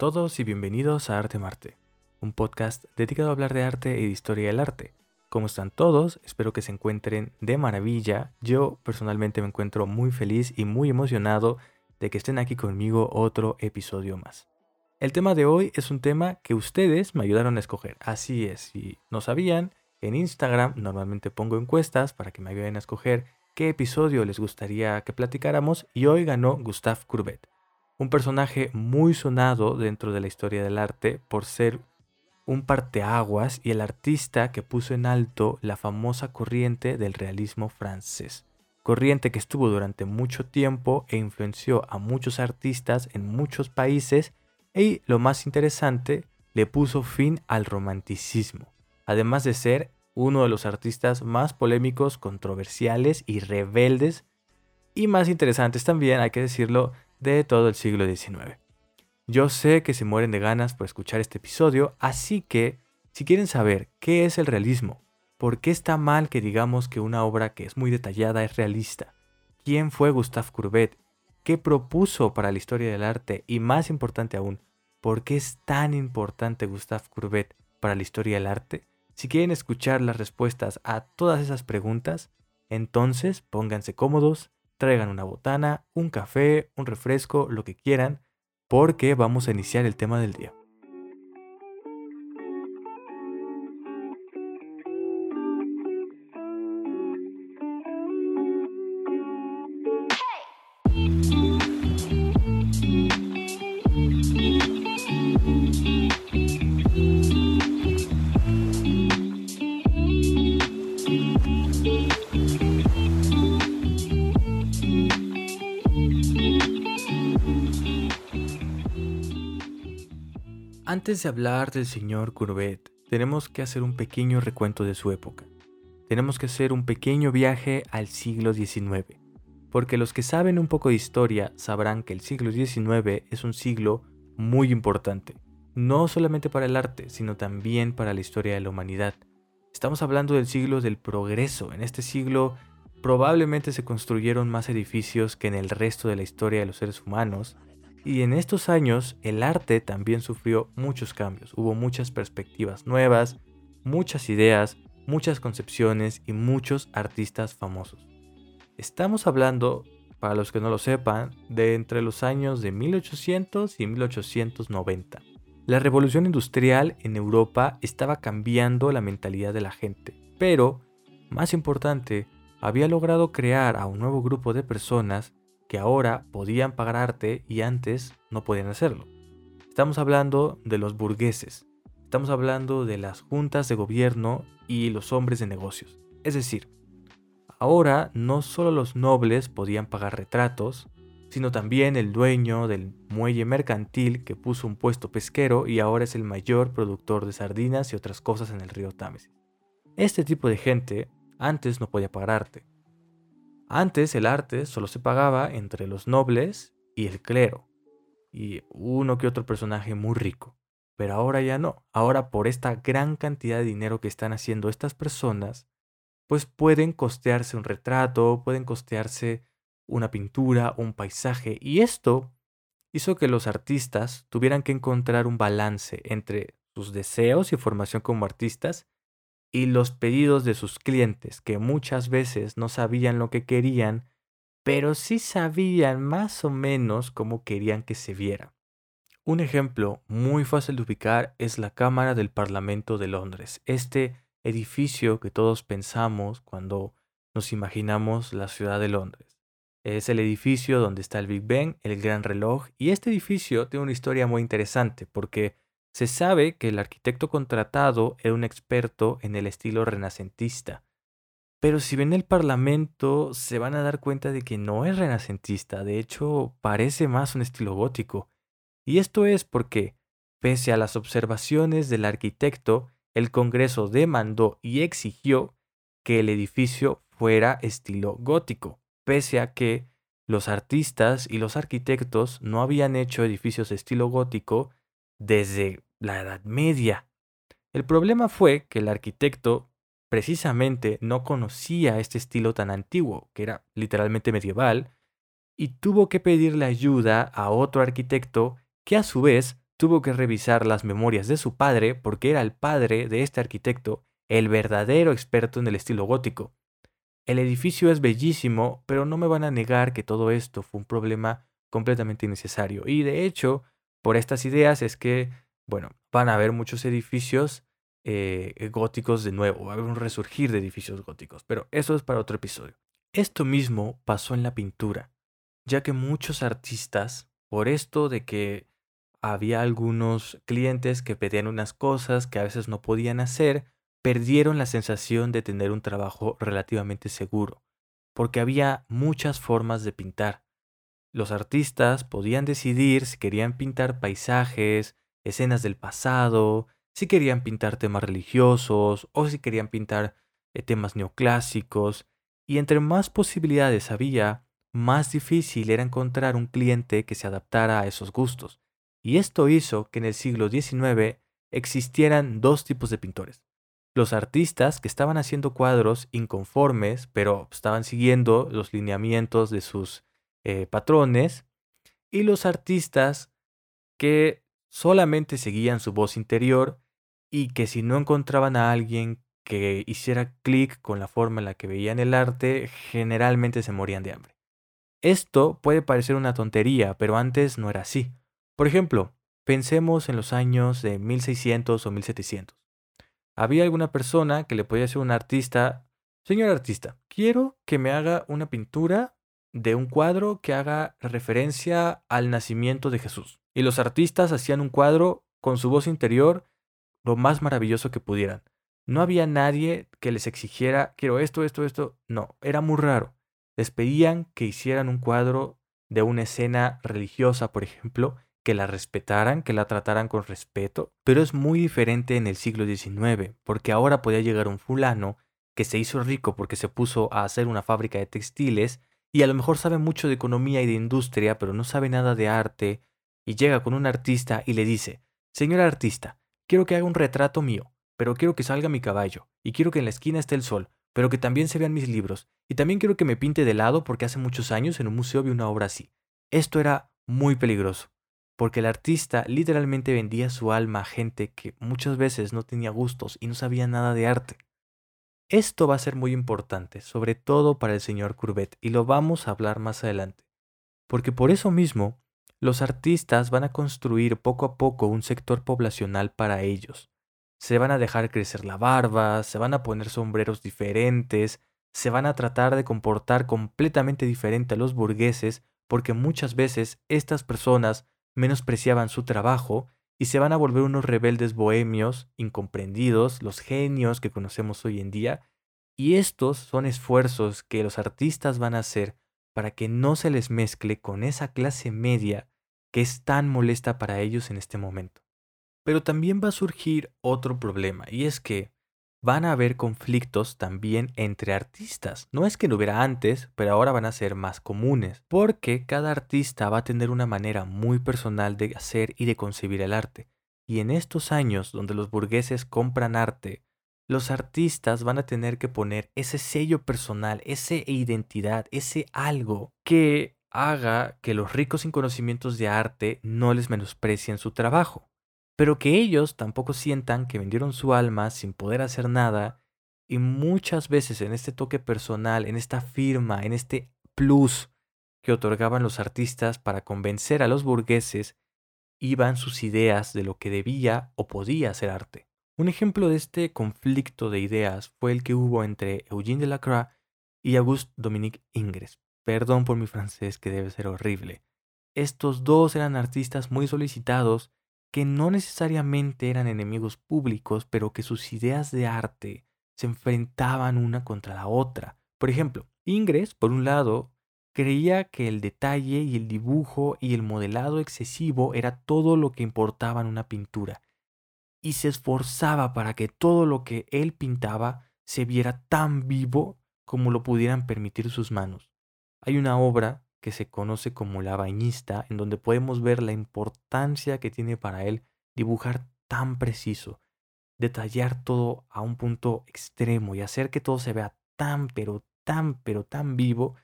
Todos y bienvenidos a Arte Marte, un podcast dedicado a hablar de arte y de historia del arte. ¿Cómo están todos? Espero que se encuentren de maravilla. Yo personalmente me encuentro muy feliz y muy emocionado de que estén aquí conmigo otro episodio más. El tema de hoy es un tema que ustedes me ayudaron a escoger. Así es, si no sabían, en Instagram normalmente pongo encuestas para que me ayuden a escoger qué episodio les gustaría que platicáramos y hoy ganó Gustave Courbet un personaje muy sonado dentro de la historia del arte por ser un parteaguas y el artista que puso en alto la famosa corriente del realismo francés. Corriente que estuvo durante mucho tiempo e influenció a muchos artistas en muchos países y, lo más interesante, le puso fin al romanticismo, además de ser uno de los artistas más polémicos, controversiales y rebeldes, y más interesantes también, hay que decirlo, de todo el siglo XIX. Yo sé que se mueren de ganas por escuchar este episodio, así que si quieren saber qué es el realismo, por qué está mal que digamos que una obra que es muy detallada es realista, quién fue Gustave Courbet, qué propuso para la historia del arte y más importante aún, por qué es tan importante Gustave Courbet para la historia del arte, si quieren escuchar las respuestas a todas esas preguntas, entonces pónganse cómodos, traigan una botana, un café, un refresco, lo que quieran, porque vamos a iniciar el tema del día. Antes de hablar del señor Courbet, tenemos que hacer un pequeño recuento de su época. Tenemos que hacer un pequeño viaje al siglo XIX, porque los que saben un poco de historia sabrán que el siglo XIX es un siglo muy importante, no solamente para el arte, sino también para la historia de la humanidad. Estamos hablando del siglo del progreso. En este siglo probablemente se construyeron más edificios que en el resto de la historia de los seres humanos, y en estos años el arte también sufrió muchos cambios, hubo muchas perspectivas nuevas, muchas ideas, muchas concepciones y muchos artistas famosos. Estamos hablando, para los que no lo sepan, de entre los años de 1800 y 1890. La revolución industrial en Europa estaba cambiando la mentalidad de la gente, pero, más importante, había logrado crear a un nuevo grupo de personas que ahora podían pagar arte y antes no podían hacerlo. Estamos hablando de los burgueses, estamos hablando de las juntas de gobierno y los hombres de negocios. Es decir, ahora no solo los nobles podían pagar retratos, sino también el dueño del muelle mercantil que puso un puesto pesquero y ahora es el mayor productor de sardinas y otras cosas en el río Támesis. Este tipo de gente antes no podía pagar arte. Antes el arte solo se pagaba entre los nobles y el clero, y uno que otro personaje muy rico. Pero ahora ya no. Ahora por esta gran cantidad de dinero que están haciendo estas personas, pues pueden costearse un retrato, pueden costearse una pintura, un paisaje. Y esto hizo que los artistas tuvieran que encontrar un balance entre sus deseos y formación como artistas y los pedidos de sus clientes, que muchas veces no sabían lo que querían, pero sí sabían más o menos cómo querían que se viera. Un ejemplo muy fácil de ubicar es la Cámara del Parlamento de Londres, este edificio que todos pensamos cuando nos imaginamos la ciudad de Londres. Es el edificio donde está el Big Ben, el gran reloj, y este edificio tiene una historia muy interesante porque se sabe que el arquitecto contratado era un experto en el estilo renacentista. Pero si ven el Parlamento, se van a dar cuenta de que no es renacentista, de hecho parece más un estilo gótico. Y esto es porque, pese a las observaciones del arquitecto, el Congreso demandó y exigió que el edificio fuera estilo gótico, pese a que los artistas y los arquitectos no habían hecho edificios de estilo gótico desde la Edad Media. El problema fue que el arquitecto precisamente no conocía este estilo tan antiguo, que era literalmente medieval, y tuvo que pedirle ayuda a otro arquitecto que a su vez tuvo que revisar las memorias de su padre porque era el padre de este arquitecto, el verdadero experto en el estilo gótico. El edificio es bellísimo, pero no me van a negar que todo esto fue un problema completamente innecesario. Y de hecho, por estas ideas es que, bueno, van a haber muchos edificios eh, góticos de nuevo, va a haber un resurgir de edificios góticos, pero eso es para otro episodio. Esto mismo pasó en la pintura, ya que muchos artistas, por esto de que había algunos clientes que pedían unas cosas que a veces no podían hacer, perdieron la sensación de tener un trabajo relativamente seguro, porque había muchas formas de pintar. Los artistas podían decidir si querían pintar paisajes, escenas del pasado, si querían pintar temas religiosos o si querían pintar eh, temas neoclásicos, y entre más posibilidades había, más difícil era encontrar un cliente que se adaptara a esos gustos. Y esto hizo que en el siglo XIX existieran dos tipos de pintores los artistas que estaban haciendo cuadros inconformes, pero estaban siguiendo los lineamientos de sus eh, patrones, y los artistas que solamente seguían su voz interior y que si no encontraban a alguien que hiciera clic con la forma en la que veían el arte, generalmente se morían de hambre. Esto puede parecer una tontería, pero antes no era así. Por ejemplo, pensemos en los años de 1600 o 1700 había alguna persona que le podía decir a un artista, señor artista, quiero que me haga una pintura de un cuadro que haga referencia al nacimiento de Jesús. Y los artistas hacían un cuadro con su voz interior lo más maravilloso que pudieran. No había nadie que les exigiera, quiero esto, esto, esto. No, era muy raro. Les pedían que hicieran un cuadro de una escena religiosa, por ejemplo, que la respetaran, que la trataran con respeto, pero es muy diferente en el siglo XIX, porque ahora podía llegar un fulano que se hizo rico porque se puso a hacer una fábrica de textiles y a lo mejor sabe mucho de economía y de industria, pero no sabe nada de arte, y llega con un artista y le dice, Señor artista, quiero que haga un retrato mío, pero quiero que salga mi caballo, y quiero que en la esquina esté el sol, pero que también se vean mis libros, y también quiero que me pinte de lado porque hace muchos años en un museo vi una obra así. Esto era muy peligroso porque el artista literalmente vendía su alma a gente que muchas veces no tenía gustos y no sabía nada de arte. Esto va a ser muy importante, sobre todo para el señor Courbet, y lo vamos a hablar más adelante, porque por eso mismo los artistas van a construir poco a poco un sector poblacional para ellos. Se van a dejar crecer la barba, se van a poner sombreros diferentes, se van a tratar de comportar completamente diferente a los burgueses, porque muchas veces estas personas menospreciaban su trabajo y se van a volver unos rebeldes bohemios, incomprendidos, los genios que conocemos hoy en día, y estos son esfuerzos que los artistas van a hacer para que no se les mezcle con esa clase media que es tan molesta para ellos en este momento. Pero también va a surgir otro problema, y es que van a haber conflictos también entre artistas. No es que no hubiera antes, pero ahora van a ser más comunes, porque cada artista va a tener una manera muy personal de hacer y de concebir el arte. Y en estos años donde los burgueses compran arte, los artistas van a tener que poner ese sello personal, esa identidad, ese algo que haga que los ricos sin conocimientos de arte no les menosprecien su trabajo pero que ellos tampoco sientan que vendieron su alma sin poder hacer nada y muchas veces en este toque personal, en esta firma, en este plus que otorgaban los artistas para convencer a los burgueses, iban sus ideas de lo que debía o podía ser arte. Un ejemplo de este conflicto de ideas fue el que hubo entre Eugène Delacroix y Auguste Dominique Ingres. Perdón por mi francés que debe ser horrible. Estos dos eran artistas muy solicitados que no necesariamente eran enemigos públicos, pero que sus ideas de arte se enfrentaban una contra la otra. Por ejemplo, Ingres, por un lado, creía que el detalle y el dibujo y el modelado excesivo era todo lo que importaba en una pintura, y se esforzaba para que todo lo que él pintaba se viera tan vivo como lo pudieran permitir sus manos. Hay una obra que se conoce como la bañista, en donde podemos ver la importancia que tiene para él dibujar tan preciso, detallar todo a un punto extremo y hacer que todo se vea tan, pero tan, pero tan vivo,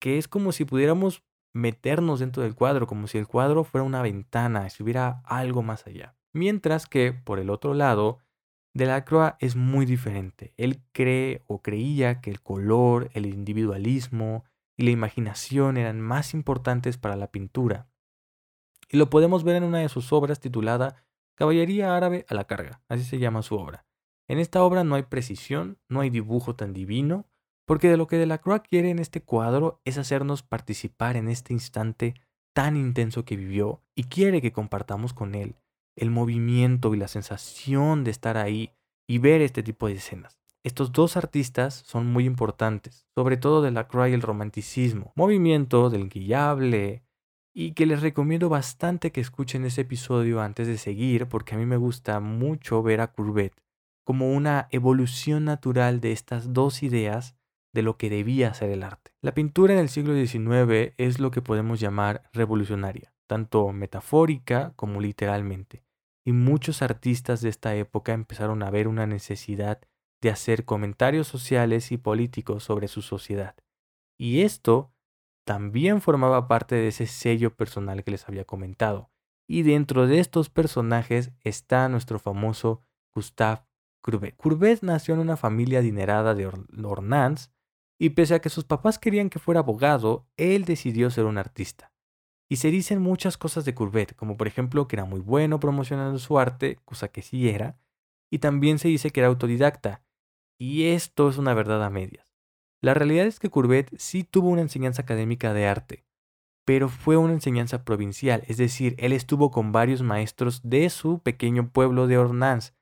que es como si pudiéramos meternos dentro del cuadro, como si el cuadro fuera una ventana, si hubiera algo más allá. Mientras que, por el otro lado, Delacroix es muy diferente. Él cree o creía que el color, el individualismo y la imaginación eran más importantes para la pintura. Y lo podemos ver en una de sus obras titulada Caballería árabe a la carga, así se llama su obra. En esta obra no hay precisión, no hay dibujo tan divino, porque de lo que Delacroix quiere en este cuadro es hacernos participar en este instante tan intenso que vivió y quiere que compartamos con él el movimiento y la sensación de estar ahí y ver este tipo de escenas. Estos dos artistas son muy importantes, sobre todo Delacroix y el romanticismo, movimiento del guillable, y que les recomiendo bastante que escuchen ese episodio antes de seguir porque a mí me gusta mucho ver a Courbet como una evolución natural de estas dos ideas de lo que debía ser el arte. La pintura en el siglo XIX es lo que podemos llamar revolucionaria, tanto metafórica como literalmente, y muchos artistas de esta época empezaron a ver una necesidad de hacer comentarios sociales y políticos sobre su sociedad. Y esto también formaba parte de ese sello personal que les había comentado. Y dentro de estos personajes está nuestro famoso Gustave Courbet. Courbet nació en una familia adinerada de Ornans y pese a que sus papás querían que fuera abogado, él decidió ser un artista. Y se dicen muchas cosas de Courbet, como por ejemplo que era muy bueno promocionando su arte, cosa que sí era, y también se dice que era autodidacta. Y esto es una verdad a medias. La realidad es que Courbet sí tuvo una enseñanza académica de arte, pero fue una enseñanza provincial, es decir, él estuvo con varios maestros de su pequeño pueblo de Ornans,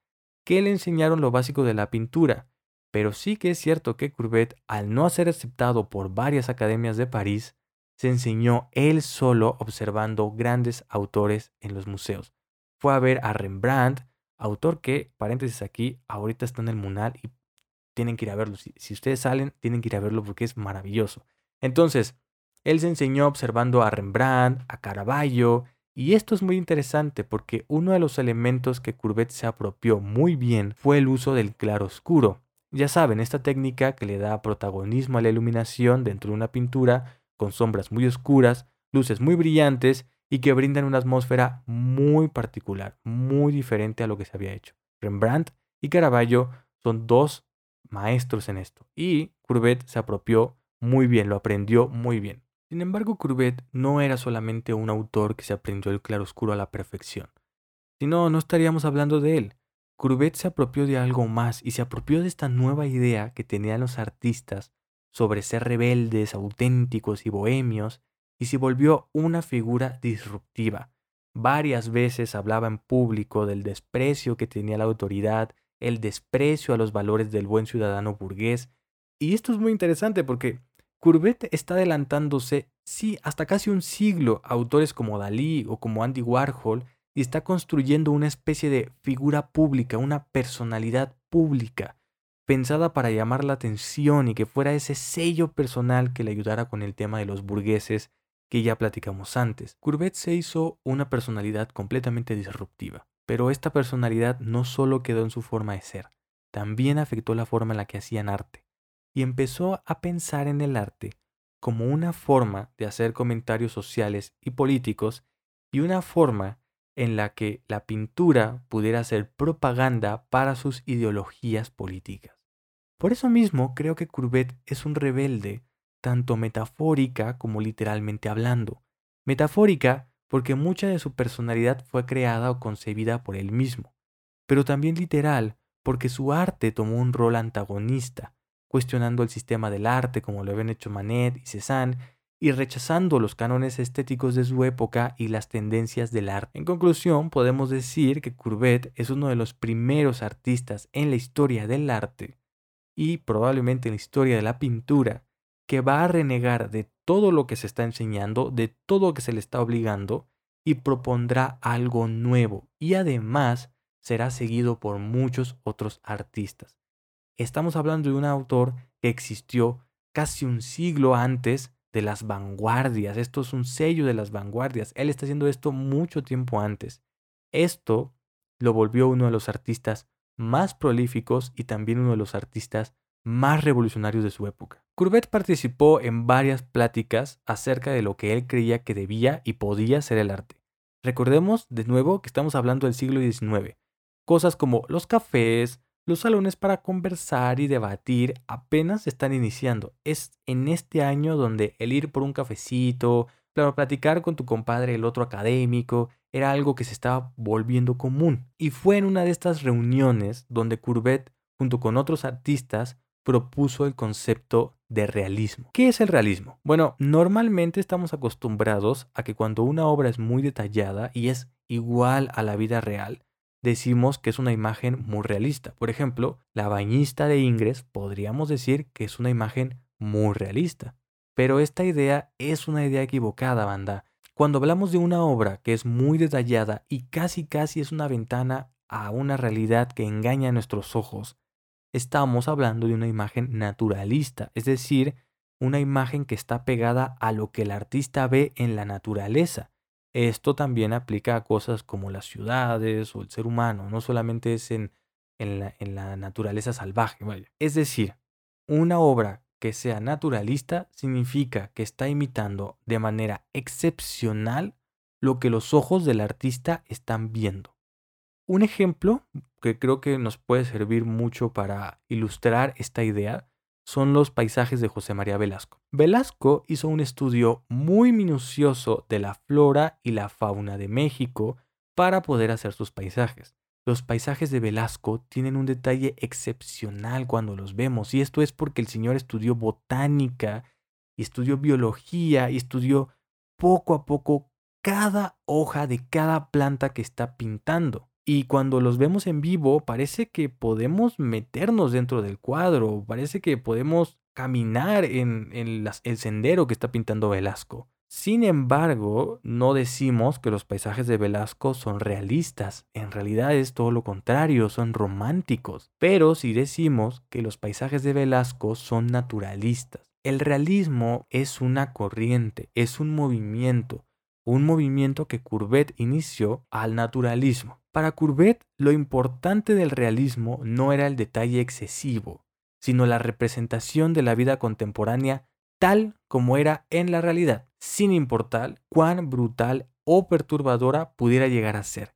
que le enseñaron lo básico de la pintura. Pero sí que es cierto que Courbet, al no ser aceptado por varias academias de París, se enseñó él solo observando grandes autores en los museos. Fue a ver a Rembrandt, autor que, paréntesis aquí, ahorita está en el Munal y tienen que ir a verlo. Si, ustedes salen, tienen que ir a verlo porque es maravilloso. Entonces, él se enseñó observando a Rembrandt, a Caravaggio, y esto es muy interesante porque uno de los elementos que Courbet se apropió muy bien fue el uso del claroscuro. Ya saben, esta técnica que le da protagonismo a la iluminación dentro de una pintura con sombras muy oscuras, luces muy brillantes y que brindan una atmósfera muy particular, muy diferente a lo que se había hecho. Rembrandt y Caravaggio son dos maestros en esto. Y Courbet se apropió muy bien, lo aprendió muy bien. Sin embargo, Courbet no era solamente un autor que se aprendió el claroscuro a la perfección. Si no, no estaríamos hablando de él. Courbet se apropió de algo más y se apropió de esta nueva idea que tenían los artistas sobre ser rebeldes, auténticos y bohemios, y se volvió una figura disruptiva. Varias veces hablaba en público del desprecio que tenía la autoridad el desprecio a los valores del buen ciudadano burgués. Y esto es muy interesante porque Courbet está adelantándose, sí, hasta casi un siglo a autores como Dalí o como Andy Warhol y está construyendo una especie de figura pública, una personalidad pública, pensada para llamar la atención y que fuera ese sello personal que le ayudara con el tema de los burgueses que ya platicamos antes. Courbet se hizo una personalidad completamente disruptiva. Pero esta personalidad no solo quedó en su forma de ser, también afectó la forma en la que hacían arte, y empezó a pensar en el arte como una forma de hacer comentarios sociales y políticos y una forma en la que la pintura pudiera ser propaganda para sus ideologías políticas. Por eso mismo creo que Courbet es un rebelde, tanto metafórica como literalmente hablando. Metafórica porque mucha de su personalidad fue creada o concebida por él mismo, pero también literal, porque su arte tomó un rol antagonista, cuestionando el sistema del arte como lo habían hecho Manet y Cézanne, y rechazando los cánones estéticos de su época y las tendencias del arte. En conclusión, podemos decir que Courbet es uno de los primeros artistas en la historia del arte y probablemente en la historia de la pintura que va a renegar de todo lo que se está enseñando, de todo lo que se le está obligando, y propondrá algo nuevo. Y además será seguido por muchos otros artistas. Estamos hablando de un autor que existió casi un siglo antes de las vanguardias. Esto es un sello de las vanguardias. Él está haciendo esto mucho tiempo antes. Esto lo volvió uno de los artistas más prolíficos y también uno de los artistas más revolucionarios de su época. Courbet participó en varias pláticas acerca de lo que él creía que debía y podía ser el arte. Recordemos de nuevo que estamos hablando del siglo XIX. Cosas como los cafés, los salones para conversar y debatir apenas están iniciando. Es en este año donde el ir por un cafecito, para platicar con tu compadre, el otro académico, era algo que se estaba volviendo común. Y fue en una de estas reuniones donde Courbet, junto con otros artistas, propuso el concepto de realismo. ¿Qué es el realismo? Bueno, normalmente estamos acostumbrados a que cuando una obra es muy detallada y es igual a la vida real, decimos que es una imagen muy realista. Por ejemplo, la bañista de Ingres podríamos decir que es una imagen muy realista. Pero esta idea es una idea equivocada, banda. Cuando hablamos de una obra que es muy detallada y casi casi es una ventana a una realidad que engaña a nuestros ojos, estamos hablando de una imagen naturalista, es decir, una imagen que está pegada a lo que el artista ve en la naturaleza. Esto también aplica a cosas como las ciudades o el ser humano, no solamente es en, la, en la, naturaleza salvaje. Es decir, una obra que sea naturalista significa que está imitando de manera excepcional lo que los ojos del artista están viendo. Un ejemplo que creo que nos puede servir mucho para ilustrar esta idea son los paisajes de José María Velasco. Velasco hizo un estudio muy minucioso de la flora y la fauna de México para poder hacer sus paisajes. Los paisajes de Velasco tienen un detalle excepcional cuando los vemos y esto es porque el señor estudió botánica estudió biología y estudió poco a poco cada hoja de cada planta que está pintando. Y cuando los vemos en vivo parece que podemos meternos dentro del cuadro, parece que podemos caminar en, el sendero que está pintando Velasco. Sin embargo, no decimos que los paisajes de Velasco son realistas, en realidad es todo lo contrario, son románticos, pero sí decimos que los paisajes de Velasco son naturalistas. El realismo es una corriente, es un movimiento, un movimiento que Courbet inició al naturalismo. Para Courbet, lo importante del realismo no era el detalle excesivo, sino la representación de la vida contemporánea tal como era en la realidad, sin importar cuán brutal o perturbadora pudiera llegar a ser.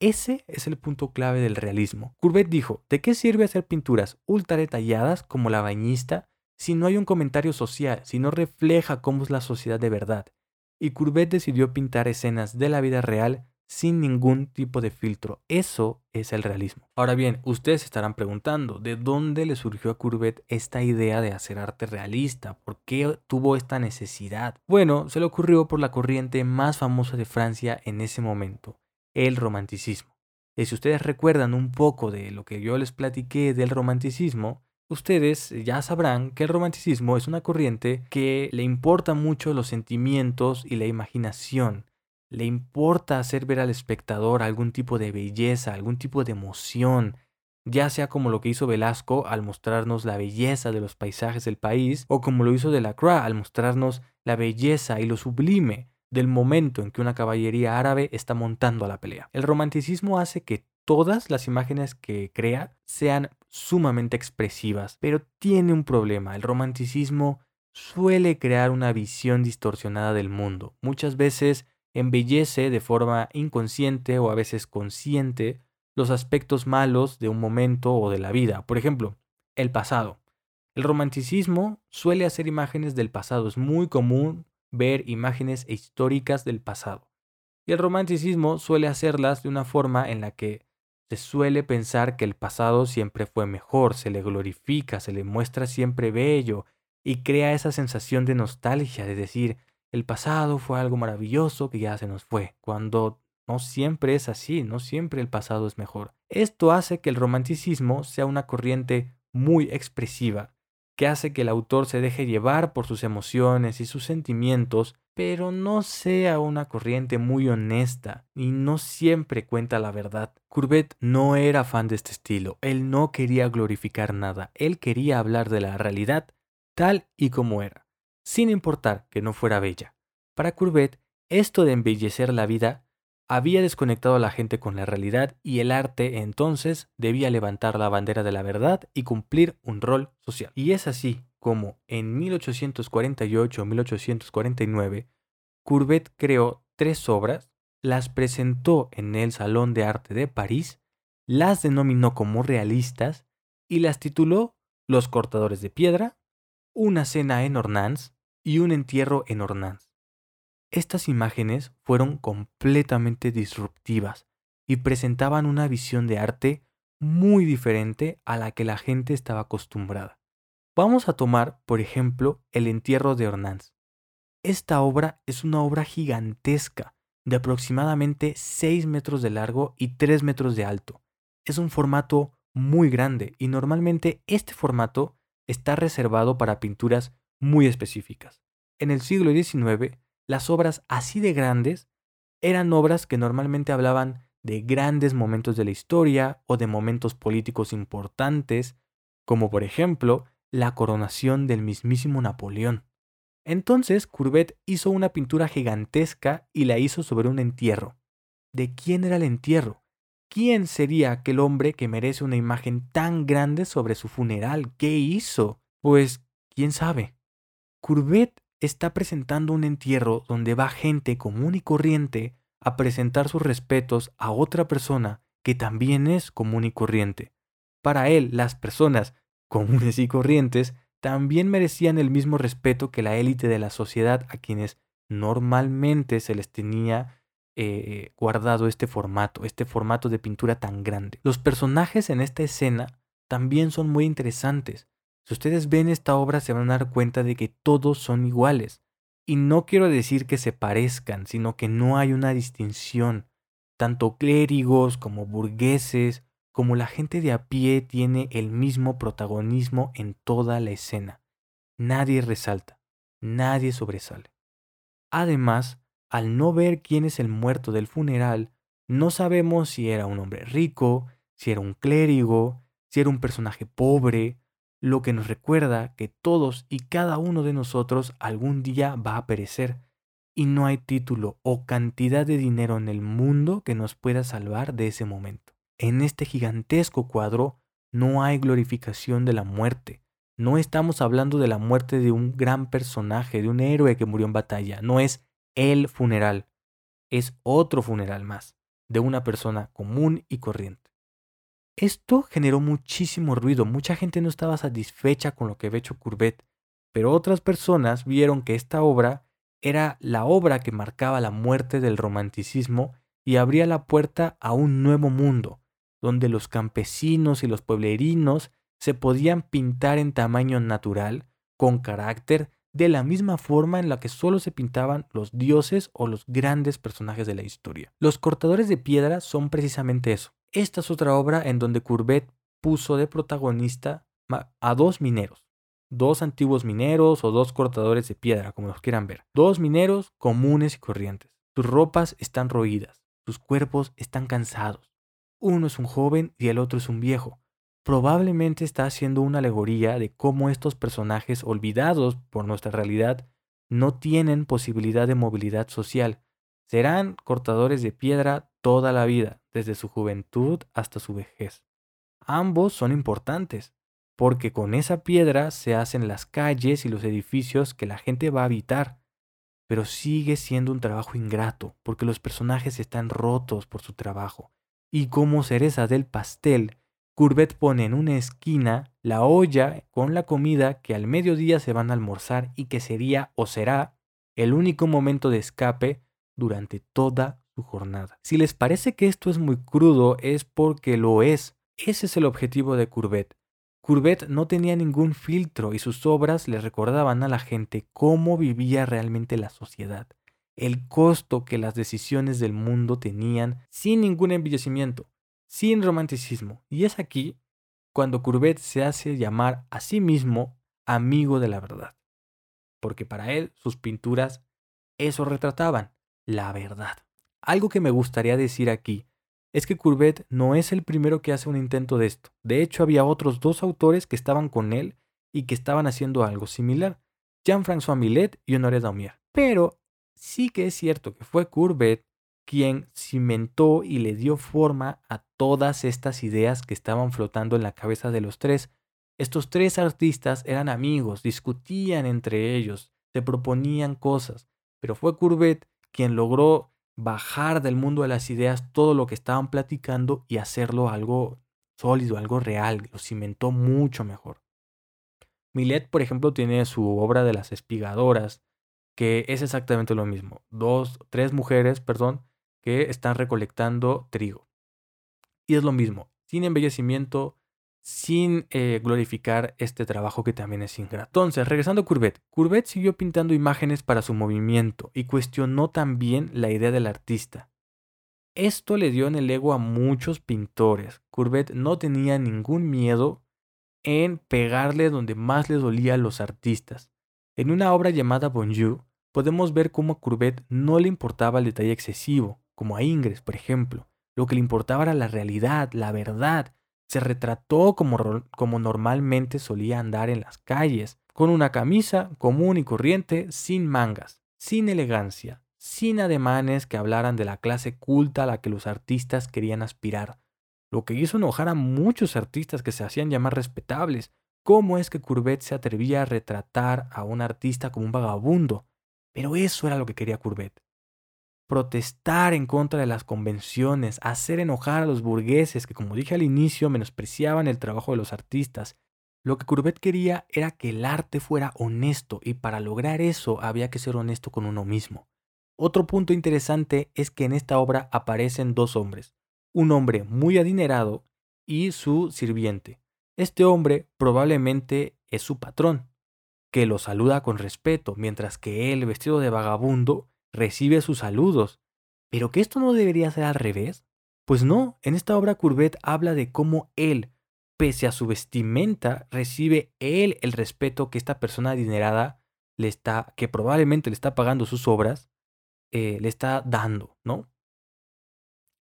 Ese es el punto clave del realismo. Courbet dijo, ¿de qué sirve hacer pinturas ultra detalladas como la bañista si no hay un comentario social, si no refleja cómo es la sociedad de verdad? Y Courbet decidió pintar escenas de la vida real sin ningún tipo de filtro. Eso es el realismo. Ahora bien, ustedes estarán preguntando, ¿de dónde le surgió a Courbet esta idea de hacer arte realista? ¿Por qué tuvo esta necesidad? Bueno, se le ocurrió por la corriente más famosa de Francia en ese momento, el romanticismo. Y si ustedes recuerdan un poco de lo que yo les platiqué del romanticismo, ustedes ya sabrán que el romanticismo es una corriente que le importa mucho los sentimientos y la imaginación le importa hacer ver al espectador algún tipo de belleza, algún tipo de emoción, ya sea como lo que hizo Velasco al mostrarnos la belleza de los paisajes del país, o como lo hizo Delacroix al mostrarnos la belleza y lo sublime del momento en que una caballería árabe está montando a la pelea. El romanticismo hace que todas las imágenes que crea sean sumamente expresivas, pero tiene un problema. El romanticismo suele crear una visión distorsionada del mundo. Muchas veces embellece de forma inconsciente o a veces consciente los aspectos malos de un momento o de la vida. Por ejemplo, el pasado. El romanticismo suele hacer imágenes del pasado. Es muy común ver imágenes históricas del pasado. Y el romanticismo suele hacerlas de una forma en la que se suele pensar que el pasado siempre fue mejor, se le glorifica, se le muestra siempre bello y crea esa sensación de nostalgia, de decir, el pasado fue algo maravilloso que ya se nos fue, cuando no siempre es así, no siempre el pasado es mejor. Esto hace que el romanticismo sea una corriente muy expresiva, que hace que el autor se deje llevar por sus emociones y sus sentimientos, pero no sea una corriente muy honesta y no siempre cuenta la verdad. Courbet no era fan de este estilo, él no quería glorificar nada, él quería hablar de la realidad tal y como era sin importar que no fuera bella. Para Courbet, esto de embellecer la vida había desconectado a la gente con la realidad y el arte entonces debía levantar la bandera de la verdad y cumplir un rol social. Y es así como en 1848-1849 Courbet creó tres obras, las presentó en el Salón de Arte de París, las denominó como realistas y las tituló Los cortadores de piedra, Una cena en Ornans y Un entierro en Ornans. Estas imágenes fueron completamente disruptivas y presentaban una visión de arte muy diferente a la que la gente estaba acostumbrada. Vamos a tomar, por ejemplo, el entierro de Ornans. Esta obra es una obra gigantesca, de aproximadamente 6 metros de largo y 3 metros de alto. Es un formato muy grande y normalmente este formato está reservado para pinturas muy específicas. En el siglo XIX, las obras así de grandes eran obras que normalmente hablaban de grandes momentos de la historia o de momentos políticos importantes, como por ejemplo la coronación del mismísimo Napoleón. Entonces Courbet hizo una pintura gigantesca y la hizo sobre un entierro. ¿De quién era el entierro? ¿Quién sería aquel hombre que merece una imagen tan grande sobre su funeral? ¿Qué hizo? Pues, quién sabe. Courbet está presentando un entierro donde va gente común y corriente a presentar sus respetos a otra persona que también es común y corriente. Para él, las personas comunes y corrientes también merecían el mismo respeto que la élite de la sociedad a quienes normalmente se les tenía eh, guardado este formato, este formato de pintura tan grande. Los personajes en esta escena también son muy interesantes. Si ustedes ven esta obra se van a dar cuenta de que todos son iguales. Y no quiero decir que se parezcan, sino que no hay una distinción. Tanto clérigos como burgueses, como la gente de a pie tiene el mismo protagonismo en toda la escena. Nadie resalta, nadie sobresale. Además, al no ver quién es el muerto del funeral, no sabemos si era un hombre rico, si era un clérigo, si era un personaje pobre, lo que nos recuerda que todos y cada uno de nosotros algún día va a perecer, y no hay título o cantidad de dinero en el mundo que nos pueda salvar de ese momento. En este gigantesco cuadro no hay glorificación de la muerte. No estamos hablando de la muerte de un gran personaje, de un héroe que murió en batalla. No es el funeral. Es otro funeral más, de una persona común y corriente. Esto generó muchísimo ruido, mucha gente no estaba satisfecha con lo que había hecho Courbet, pero otras personas vieron que esta obra era la obra que marcaba la muerte del romanticismo y abría la puerta a un nuevo mundo, donde los campesinos y los pueblerinos se podían pintar en tamaño natural, con carácter, de la misma forma en la que solo se pintaban los dioses o los grandes personajes de la historia. Los cortadores de piedra son precisamente eso, esta es otra obra en donde Courbet puso de protagonista a dos mineros, dos antiguos mineros o dos cortadores de piedra, como los quieran ver. Dos mineros comunes y corrientes. Sus ropas están roídas, sus cuerpos están cansados. Uno es un joven y el otro es un viejo. Probablemente está haciendo una alegoría de cómo estos personajes olvidados por nuestra realidad no tienen posibilidad de movilidad social. Serán cortadores de piedra toda la vida, desde su juventud hasta su vejez. Ambos son importantes, porque con esa piedra se hacen las calles y los edificios que la gente va a habitar, pero sigue siendo un trabajo ingrato, porque los personajes están rotos por su trabajo. Y como cereza del pastel, Courbet pone en una esquina la olla con la comida que al mediodía se van a almorzar y que sería o será el único momento de escape durante toda jornada. Si les parece que esto es muy crudo, es porque lo es. Ese es el objetivo de Courbet. Courbet no tenía ningún filtro y sus obras le recordaban a la gente cómo vivía realmente la sociedad, el costo que las decisiones del mundo tenían sin ningún embellecimiento, sin romanticismo. Y es aquí cuando Courbet se hace llamar a sí mismo amigo de la verdad. Porque para él sus pinturas eso retrataban, la verdad. Algo que me gustaría decir aquí es que Courbet no es el primero que hace un intento de esto. De hecho, había otros dos autores que estaban con él y que estaban haciendo algo similar, Jean-François Millet y Honoré Daumier. Pero sí que es cierto que fue Courbet quien cimentó y le dio forma a todas estas ideas que estaban flotando en la cabeza de los tres. Estos tres artistas eran amigos, discutían entre ellos, se proponían cosas, pero fue Courbet quien logró bajar del mundo de las ideas todo lo que estaban platicando y hacerlo algo sólido, algo real, lo cimentó mucho mejor. Millet, por ejemplo, tiene su obra de las espigadoras, que es exactamente lo mismo. Dos, tres mujeres, perdón, que están recolectando trigo. Y es lo mismo, sin embellecimiento, sin eh, glorificar este trabajo que también es ingrato. Entonces, regresando a Courbet, Courbet siguió pintando imágenes para su movimiento y cuestionó también la idea del artista. Esto le dio en el ego a muchos pintores. Courbet no tenía ningún miedo en pegarle donde más le dolía a los artistas. En una obra llamada Bonjour, podemos ver cómo a Courbet no le importaba el detalle excesivo, como a Ingres, por ejemplo. Lo que le importaba era la realidad, la verdad. Se retrató como, como normalmente solía andar en las calles, con una camisa común y corriente, sin mangas, sin elegancia, sin ademanes que hablaran de la clase culta a la que los artistas querían aspirar lo que hizo enojar a muchos artistas que se hacían llamar respetables. ¿Cómo es que Courbet se atrevía a retratar a un artista como un vagabundo? Pero eso era lo que quería Courbet. Protestar en contra de las convenciones, hacer enojar a los burgueses que, como dije al inicio, menospreciaban el trabajo de los artistas. Lo que Courbet quería era que el arte fuera honesto y para lograr eso había que ser honesto con uno mismo. Otro punto interesante es que en esta obra aparecen dos hombres, un hombre muy adinerado y su sirviente. Este hombre probablemente es su patrón, que lo saluda con respeto, mientras que él, vestido de vagabundo, recibe sus saludos. ¿Pero que esto no debería ser al revés? Pues no, en esta obra Courbet habla de cómo él, pese a su vestimenta, recibe él el respeto que esta persona adinerada le está, que probablemente le está pagando sus obras, eh, le está dando, ¿no?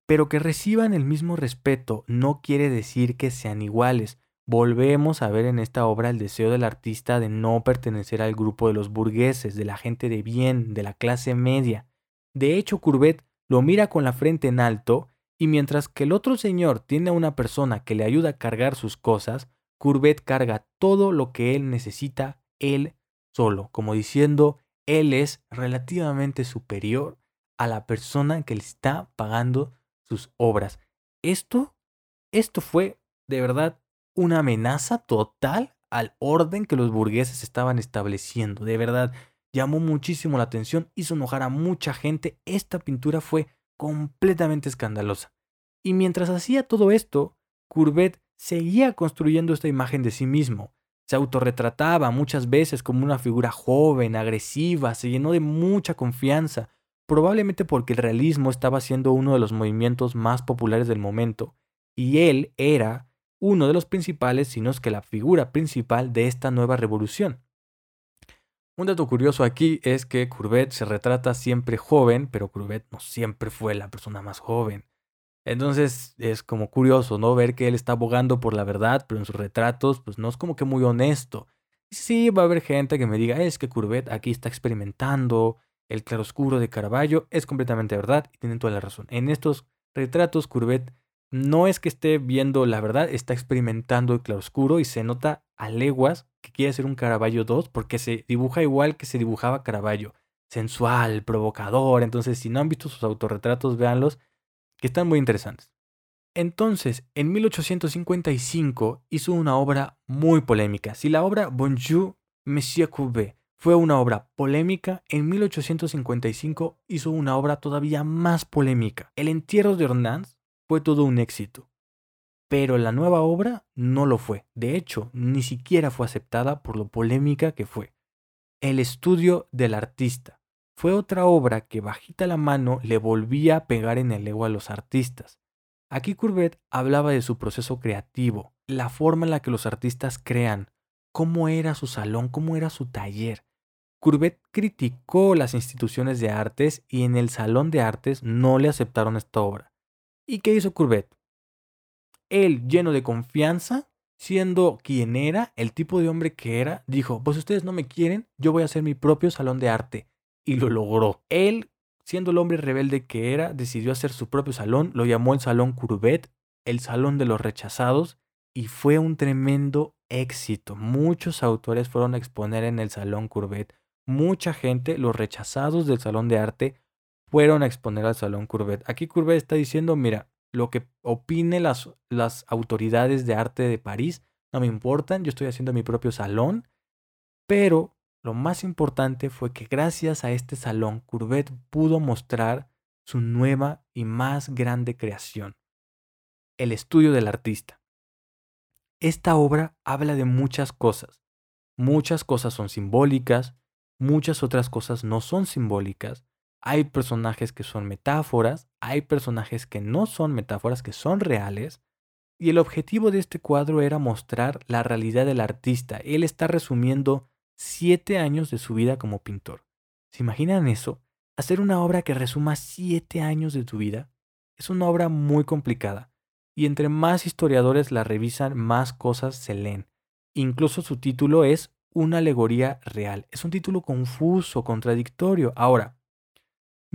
Pero que reciban el mismo respeto no quiere decir que sean iguales. Volvemos a ver en esta obra el deseo del artista de no pertenecer al grupo de los burgueses, de la gente de bien, de la clase media. De hecho, Courbet lo mira con la frente en alto y mientras que el otro señor tiene a una persona que le ayuda a cargar sus cosas, Courbet carga todo lo que él necesita él solo, como diciendo, él es relativamente superior a la persona que le está pagando sus obras. Esto, esto fue de verdad una amenaza total al orden que los burgueses estaban estableciendo. De verdad, llamó muchísimo la atención, hizo enojar a mucha gente. Esta pintura fue completamente escandalosa. Y mientras hacía todo esto, Courbet seguía construyendo esta imagen de sí mismo. Se autorretrataba muchas veces como una figura joven, agresiva, se llenó de mucha confianza, probablemente porque el realismo estaba siendo uno de los movimientos más populares del momento, y él era uno de los principales, si no es que la figura principal de esta nueva revolución. Un dato curioso aquí es que Courbet se retrata siempre joven, pero Courbet no siempre fue la persona más joven. Entonces es como curioso, ¿no? Ver que él está abogando por la verdad, pero en sus retratos, pues no es como que muy honesto. Sí, va a haber gente que me diga, es que Courbet aquí está experimentando, el claroscuro de Caravaggio es completamente verdad y tienen toda la razón. En estos retratos, Courbet no es que esté viendo la verdad, está experimentando el claroscuro y se nota a leguas que quiere ser un Caravaggio 2 porque se dibuja igual que se dibujaba Caravaggio. Sensual, provocador. Entonces, si no han visto sus autorretratos, véanlos, que están muy interesantes. Entonces, en 1855 hizo una obra muy polémica. Si la obra Bonjour, Monsieur Courbet fue una obra polémica, en 1855 hizo una obra todavía más polémica. El entierro de Hernán fue todo un éxito, pero la nueva obra no lo fue. De hecho, ni siquiera fue aceptada por lo polémica que fue. El estudio del artista fue otra obra que bajita la mano le volvía a pegar en el ego a los artistas. Aquí Courbet hablaba de su proceso creativo, la forma en la que los artistas crean, cómo era su salón, cómo era su taller. Courbet criticó las instituciones de artes y en el Salón de Artes no le aceptaron esta obra. ¿Y qué hizo Courbet? Él, lleno de confianza, siendo quien era, el tipo de hombre que era, dijo, pues ustedes no me quieren, yo voy a hacer mi propio salón de arte. Y lo logró. Él siendo el hombre rebelde que era, decidió hacer su propio salón, lo llamó el Salón Courbet, el Salón de los Rechazados, y fue un tremendo éxito. Muchos autores fueron a exponer en el Salón Courbet. Mucha gente, los rechazados del Salón de Arte, fueron a exponer al Salón Courbet. Aquí Courbet está diciendo, mira, lo que opine las, las autoridades de arte de París no me importan, yo estoy haciendo mi propio salón, pero lo más importante fue que gracias a este salón, Courbet pudo mostrar su nueva y más grande creación, el estudio del artista. Esta obra habla de muchas cosas. Muchas cosas son simbólicas, muchas otras cosas no son simbólicas. Hay personajes que son metáforas, hay personajes que no son metáforas, que son reales. Y el objetivo de este cuadro era mostrar la realidad del artista. Él está resumiendo siete años de su vida como pintor. ¿Se imaginan eso? Hacer una obra que resuma siete años de tu vida es una obra muy complicada y entre más historiadores la revisan, más cosas se leen. Incluso su título es una alegoría real. Es un título confuso, contradictorio. Ahora,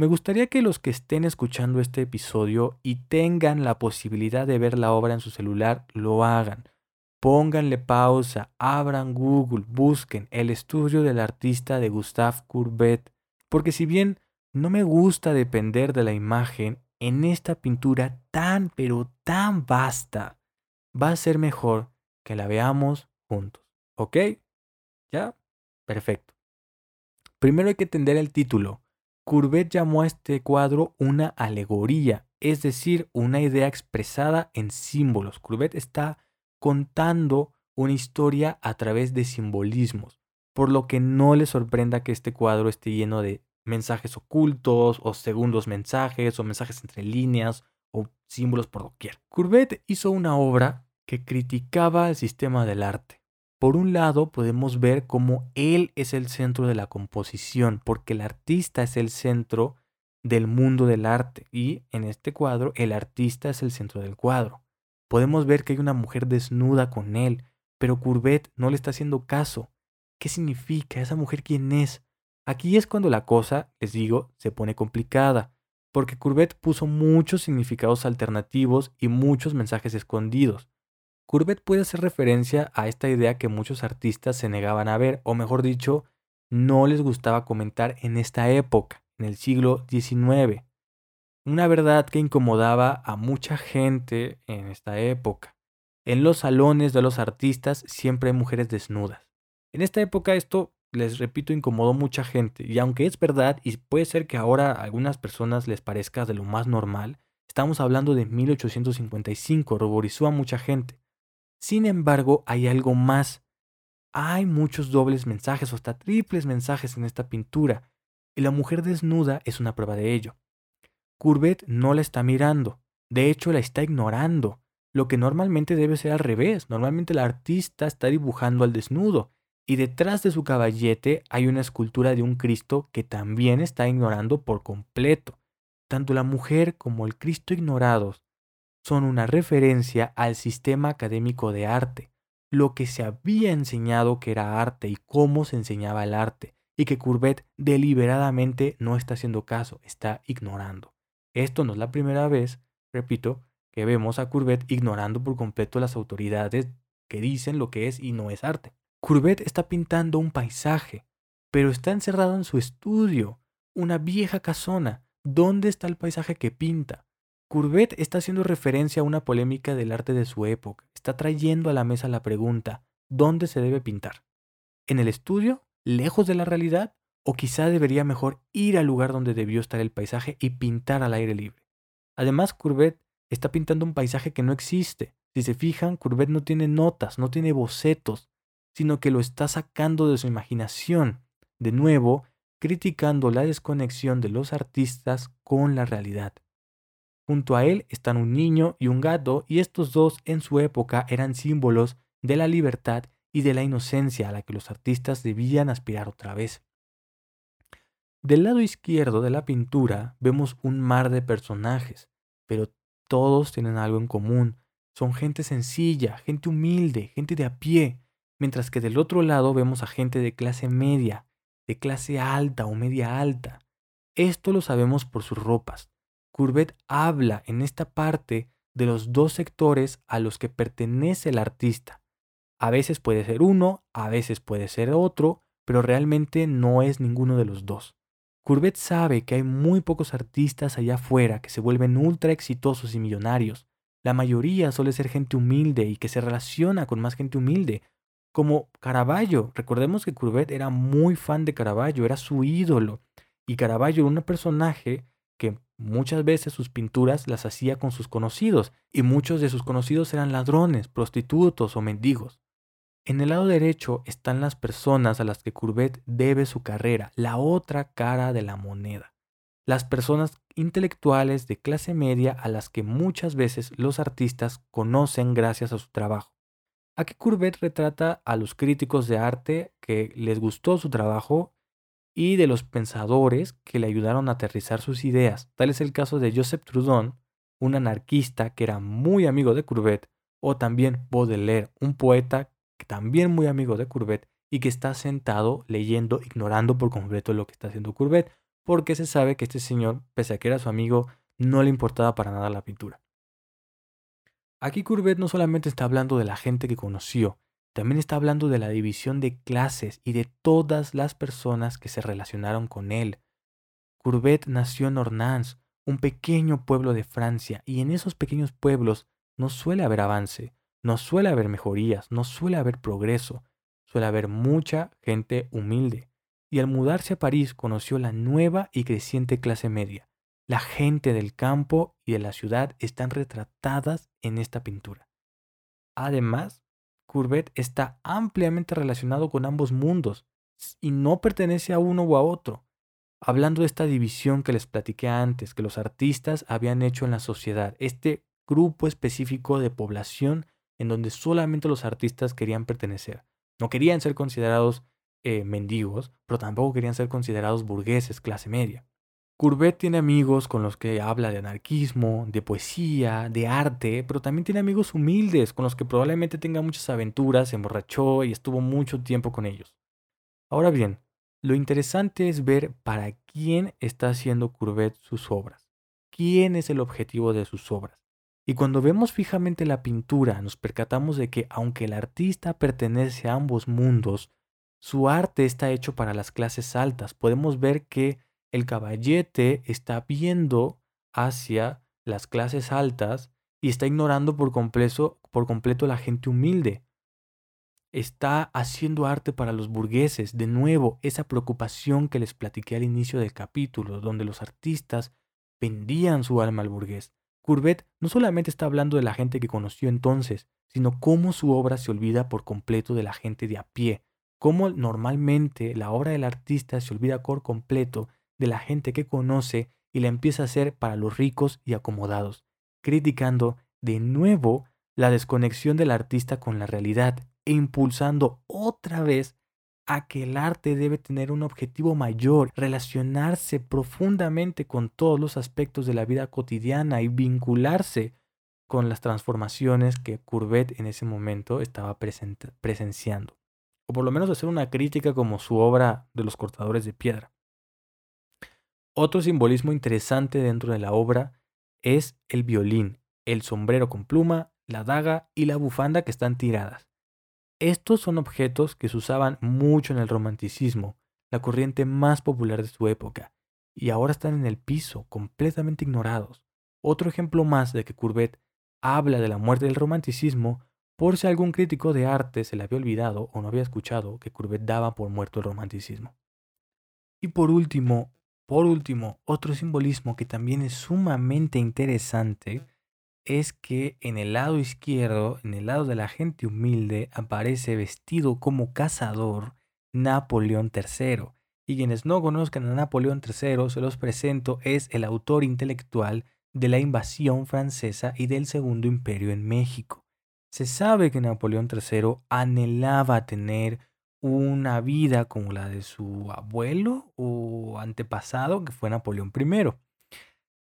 me gustaría que los que estén escuchando este episodio y tengan la posibilidad de ver la obra en su celular, lo hagan. Pónganle pausa, abran Google, busquen el estudio del artista de Gustave Courbet, porque si bien no me gusta depender de la imagen, en esta pintura tan pero tan vasta, va a ser mejor que la veamos juntos. ¿Ok? ¿Ya? Perfecto. Primero hay que entender el título. Courbet llamó a este cuadro una alegoría, es decir, una idea expresada en símbolos. Courbet está contando una historia a través de simbolismos, por lo que no le sorprenda que este cuadro esté lleno de mensajes ocultos o segundos mensajes o mensajes entre líneas o símbolos por doquier. Courbet hizo una obra que criticaba el sistema del arte. Por un lado, podemos ver cómo él es el centro de la composición, porque el artista es el centro del mundo del arte y en este cuadro el artista es el centro del cuadro. Podemos ver que hay una mujer desnuda con él, pero Courbet no le está haciendo caso. ¿Qué significa? ¿Esa mujer quién es? Aquí es cuando la cosa, les digo, se pone complicada, porque Courbet puso muchos significados alternativos y muchos mensajes escondidos. Courbet puede hacer referencia a esta idea que muchos artistas se negaban a ver, o mejor dicho, no les gustaba comentar en esta época, en el siglo XIX. Una verdad que incomodaba a mucha gente en esta época. En los salones de los artistas siempre hay mujeres desnudas. En esta época esto les repito, incomodó mucha gente. Y aunque es verdad, y puede ser que ahora a algunas personas les parezca de lo más normal, estamos hablando de 1855, ruborizó a mucha gente. Sin embargo, hay algo más. Hay muchos dobles mensajes o hasta triples mensajes en esta pintura, y la mujer desnuda es una prueba de ello. Courbet no la está mirando, de hecho la está ignorando, lo que normalmente debe ser al revés. Normalmente el artista está dibujando al desnudo, y detrás de su caballete hay una escultura de un Cristo que también está ignorando por completo. Tanto la mujer como el Cristo ignorados son una referencia al sistema académico de arte, lo que se había enseñado que era arte y cómo se enseñaba el arte, y que Courbet deliberadamente no está haciendo caso, está ignorando. Esto no es la primera vez, repito, que vemos a Courbet ignorando por completo las autoridades que dicen lo que es y no es arte. Courbet está pintando un paisaje, pero está encerrado en su estudio, una vieja casona. ¿Dónde está el paisaje que pinta? Courbet está haciendo referencia a una polémica del arte de su época. Está trayendo a la mesa la pregunta, ¿dónde se debe pintar? ¿En el estudio? ¿Lejos de la realidad? ¿O quizá debería mejor ir al lugar donde debió estar el paisaje y pintar al aire libre? Además, Courbet está pintando un paisaje que no existe. Si se fijan, Courbet no tiene notas, no tiene bocetos, sino que lo está sacando de su imaginación, de nuevo, criticando la desconexión de los artistas con la realidad. Junto a él están un niño y un gato, y estos dos en su época eran símbolos de la libertad y de la inocencia a la que los artistas debían aspirar otra vez. Del lado izquierdo de la pintura vemos un mar de personajes, pero todos tienen algo en común. Son gente sencilla, gente humilde, gente de a pie, mientras que del otro lado vemos a gente de clase media, de clase alta o media alta. Esto lo sabemos por sus ropas. Courbet habla en esta parte de los dos sectores a los que pertenece el artista. A veces puede ser uno, a veces puede ser otro, pero realmente no es ninguno de los dos. Courbet sabe que hay muy pocos artistas allá afuera que se vuelven ultra exitosos y millonarios. La mayoría suele ser gente humilde y que se relaciona con más gente humilde, como Caravaggio. Recordemos que Courbet era muy fan de Caravaggio, era su ídolo. Y Caravaggio era un personaje muchas veces sus pinturas las hacía con sus conocidos, y muchos de sus conocidos eran ladrones, prostitutos o mendigos. En el lado derecho están las personas a las que Courbet debe su carrera, la otra cara de la moneda. Las personas intelectuales de clase media a las que muchas veces los artistas conocen gracias a su trabajo. Aquí Courbet retrata a los críticos de arte que les gustó su trabajo y de los pensadores que le ayudaron a aterrizar sus ideas. Tal es el caso de Joseph Trudon, un anarquista que era muy amigo de Courbet, o también Baudelaire, un poeta también muy amigo de Courbet y que está sentado leyendo, ignorando por completo lo que está haciendo Courbet, porque se sabe que este señor, pese a que era su amigo, no le importaba para nada la pintura. Aquí Courbet no solamente está hablando de la gente que conoció, también está hablando de la división de clases y de todas las personas que se relacionaron con él. Courbet nació en Ornans, un pequeño pueblo de Francia, y en esos pequeños pueblos no suele haber avance, no suele haber mejorías, no suele haber progreso, suele haber mucha gente humilde. Y al mudarse a París conoció la nueva y creciente clase media. La gente del campo y de la ciudad están retratadas en esta pintura. Además, Courbet está ampliamente relacionado con ambos mundos y no pertenece a uno o a otro. Hablando de esta división que les platiqué antes, que los artistas habían hecho en la sociedad, este grupo específico de población en donde solamente los artistas querían pertenecer. No querían ser considerados eh, mendigos, pero tampoco querían ser considerados burgueses, clase media. Courbet tiene amigos con los que habla de anarquismo, de poesía, de arte, pero también tiene amigos humildes con los que probablemente tenga muchas aventuras, se emborrachó y estuvo mucho tiempo con ellos. Ahora bien, lo interesante es ver para quién está haciendo Courbet sus obras. ¿Quién es el objetivo de sus obras? Y cuando vemos fijamente la pintura, nos percatamos de que aunque el artista pertenece a ambos mundos, su arte está hecho para las clases altas. Podemos ver que el caballete está viendo hacia las clases altas y está ignorando por completo, por completo la gente humilde. Está haciendo arte para los burgueses. De nuevo, esa preocupación que les platiqué al inicio del capítulo, donde los artistas vendían su alma al burgués. Courbet no solamente está hablando de la gente que conoció entonces, sino cómo su obra se olvida por completo de la gente de a pie, cómo normalmente la obra del artista se olvida por completo de la gente que conoce y la empieza a hacer para los ricos y acomodados, criticando de nuevo la desconexión del artista con la realidad e impulsando otra vez a que el arte debe tener un objetivo mayor, relacionarse profundamente con todos los aspectos de la vida cotidiana y vincularse con las transformaciones que Courbet en ese momento estaba presenciando, o por lo menos hacer una crítica como su obra de los cortadores de piedra. Otro simbolismo interesante dentro de la obra es el violín, el sombrero con pluma, la daga y la bufanda que están tiradas. Estos son objetos que se usaban mucho en el romanticismo, la corriente más popular de su época, y ahora están en el piso, completamente ignorados. Otro ejemplo más de que Courbet habla de la muerte del romanticismo por si algún crítico de arte se le había olvidado o no había escuchado que Courbet daba por muerto el romanticismo. Y por último, por último, otro simbolismo que también es sumamente interesante es que en el lado izquierdo, en el lado de la gente humilde, aparece vestido como cazador Napoleón III. Y quienes no conozcan a Napoleón III, se los presento, es el autor intelectual de la invasión francesa y del Segundo Imperio en México. Se sabe que Napoleón III anhelaba tener una vida como la de su abuelo o antepasado, que fue Napoleón I.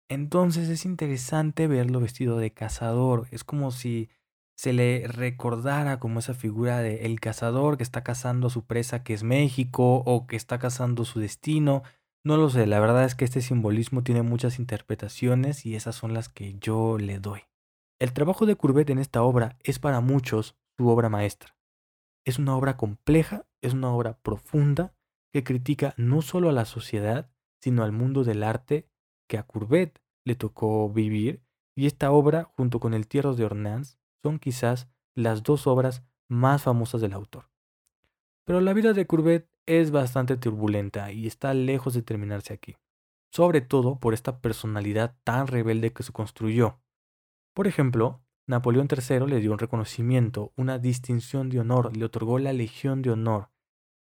Entonces es interesante verlo vestido de cazador. Es como si se le recordara como esa figura de el cazador que está cazando a su presa que es México o que está cazando su destino. No lo sé, la verdad es que este simbolismo tiene muchas interpretaciones y esas son las que yo le doy. El trabajo de Courbet en esta obra es para muchos su obra maestra. Es una obra compleja, es una obra profunda que critica no solo a la sociedad, sino al mundo del arte que a Courbet le tocó vivir, y esta obra, junto con El Tierro de Ornans, son quizás las dos obras más famosas del autor. Pero la vida de Courbet es bastante turbulenta y está lejos de terminarse aquí, sobre todo por esta personalidad tan rebelde que se construyó. Por ejemplo, Napoleón III le dio un reconocimiento, una distinción de honor, le otorgó la Legión de Honor,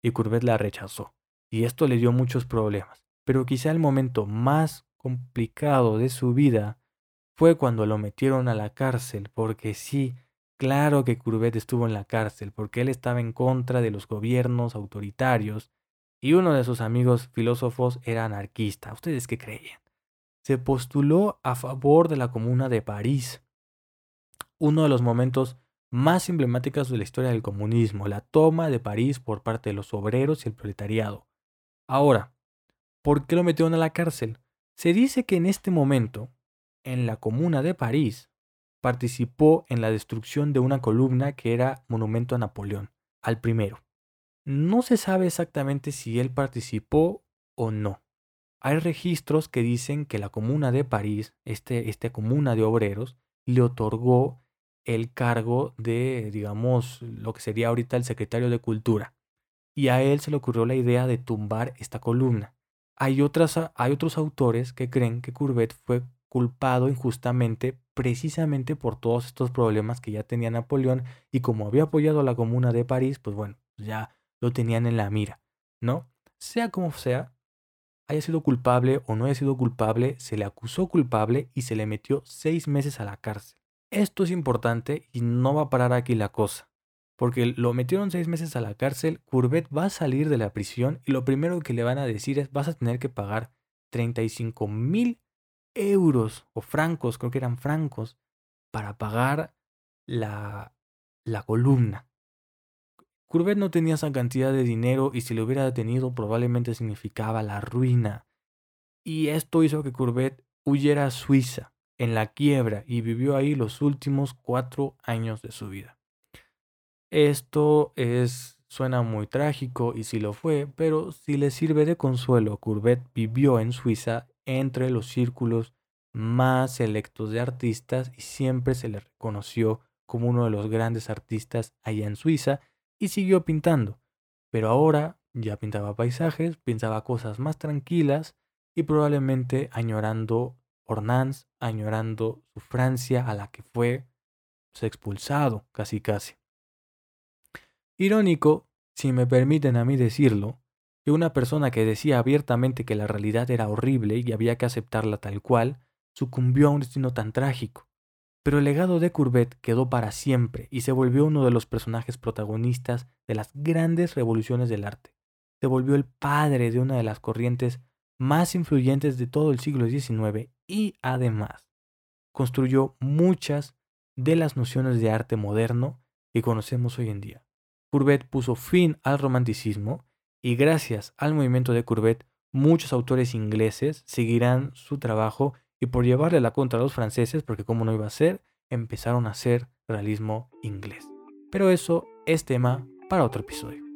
y Courbet la rechazó, y esto le dio muchos problemas. Pero quizá el momento más complicado de su vida fue cuando lo metieron a la cárcel, porque sí, Claro que Courbet estuvo en la cárcel porque él estaba en contra de los gobiernos autoritarios y uno de sus amigos filósofos era anarquista. ¿Ustedes qué creían? Se postuló a favor de la Comuna de París, uno de los momentos más emblemáticos de la historia del comunismo, la toma de París por parte de los obreros y el proletariado. Ahora, ¿por qué lo metieron a la cárcel? Se dice que en este momento, en la Comuna de París, participó en la destrucción de una columna que era monumento a Napoleón, al primero. No se sabe exactamente si él participó o no. Hay registros que dicen que la comuna de París, este, esta comuna de obreros, le otorgó el cargo de, digamos, lo que sería ahorita el secretario de Cultura. Y a él se le ocurrió la idea de tumbar esta columna. Hay, otras, hay otros autores que creen que Courbet fue culpado injustamente precisamente por todos estos problemas que ya tenía Napoleón y como había apoyado a la Comuna de París, pues bueno, ya lo tenían en la mira, ¿no? Sea como sea, haya sido culpable o no haya sido culpable, se le acusó culpable y se le metió seis meses a la cárcel. Esto es importante y no va a parar aquí la cosa, porque lo metieron seis meses a la cárcel, Courbet va a salir de la prisión y lo primero que le van a decir es vas a tener que pagar 35 mil euros o francos, creo que eran francos, para pagar la, la columna. Courbet no tenía esa cantidad de dinero y si lo hubiera detenido probablemente significaba la ruina. Y esto hizo que Courbet huyera a Suiza, en la quiebra, y vivió ahí los últimos cuatro años de su vida. Esto es suena muy trágico y si lo fue, pero si le sirve de consuelo, Courbet vivió en Suiza entre los círculos más selectos de artistas y siempre se le reconoció como uno de los grandes artistas allá en Suiza y siguió pintando. Pero ahora ya pintaba paisajes, pintaba cosas más tranquilas y probablemente añorando Ornans, añorando su Francia a la que fue pues, expulsado casi casi. Irónico, si me permiten a mí decirlo, que una persona que decía abiertamente que la realidad era horrible y había que aceptarla tal cual, sucumbió a un destino tan trágico. Pero el legado de Courbet quedó para siempre y se volvió uno de los personajes protagonistas de las grandes revoluciones del arte. Se volvió el padre de una de las corrientes más influyentes de todo el siglo XIX y además construyó muchas de las nociones de arte moderno que conocemos hoy en día. Courbet puso fin al romanticismo y gracias al movimiento de Courbet, muchos autores ingleses seguirán su trabajo y por llevarle la contra a los franceses, porque como no iba a ser, empezaron a hacer realismo inglés. Pero eso es tema para otro episodio.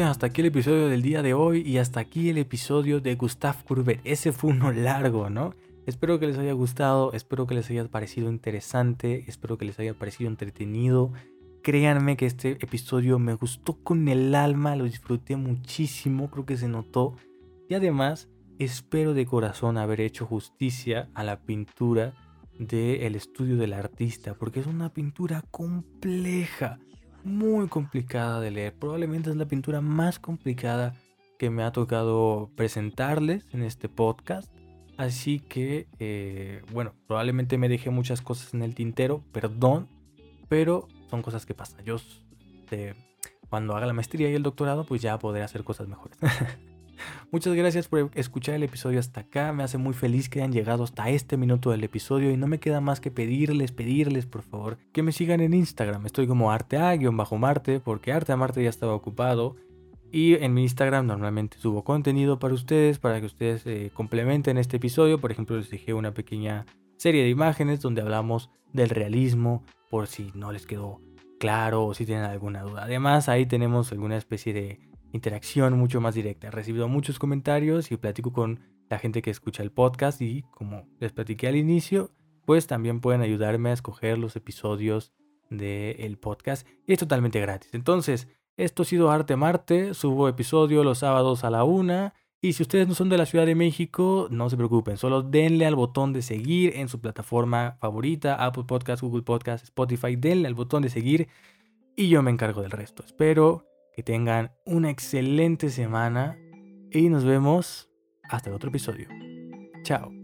Hasta aquí el episodio del día de hoy y hasta aquí el episodio de Gustave Courbet. Ese fue uno largo, ¿no? Espero que les haya gustado, espero que les haya parecido interesante, espero que les haya parecido entretenido. Créanme que este episodio me gustó con el alma, lo disfruté muchísimo, creo que se notó. Y además, espero de corazón haber hecho justicia a la pintura del estudio del artista, porque es una pintura compleja muy complicada de leer. Probablemente es la pintura más complicada que me ha tocado presentarles en este podcast. Así que, eh, bueno, probablemente me dejé muchas cosas en el tintero, perdón, pero son cosas que pasan. Yo, este, cuando haga la maestría y el doctorado, pues ya podré hacer cosas mejores. Muchas gracias por escuchar el episodio hasta acá. Me hace muy feliz que hayan llegado hasta este minuto del episodio y no me queda más que pedirles, pedirles por favor que me sigan en Instagram. Estoy como artea-marte porque Arte a Marte ya estaba ocupado. Y en mi Instagram normalmente subo contenido para ustedes, para que ustedes eh, complementen este episodio. Por ejemplo, les dejé una pequeña serie de imágenes donde hablamos del realismo, por si no les quedó claro o si tienen alguna duda. Además, ahí tenemos alguna especie de interacción mucho más directa. He recibido muchos comentarios y platico con la gente que escucha el podcast y como les platiqué al inicio, pues también pueden ayudarme a escoger los episodios del podcast y es totalmente gratis. Entonces, esto ha sido Arte Marte, subo episodio los sábados a la una. Y si ustedes no son de la Ciudad de México, no se preocupen, solo denle al botón de seguir en su plataforma favorita, Apple Podcast, Google Podcast, Spotify, denle al botón de seguir y yo me encargo del resto. Espero que tengan una excelente semana y nos vemos hasta el otro episodio. Chao.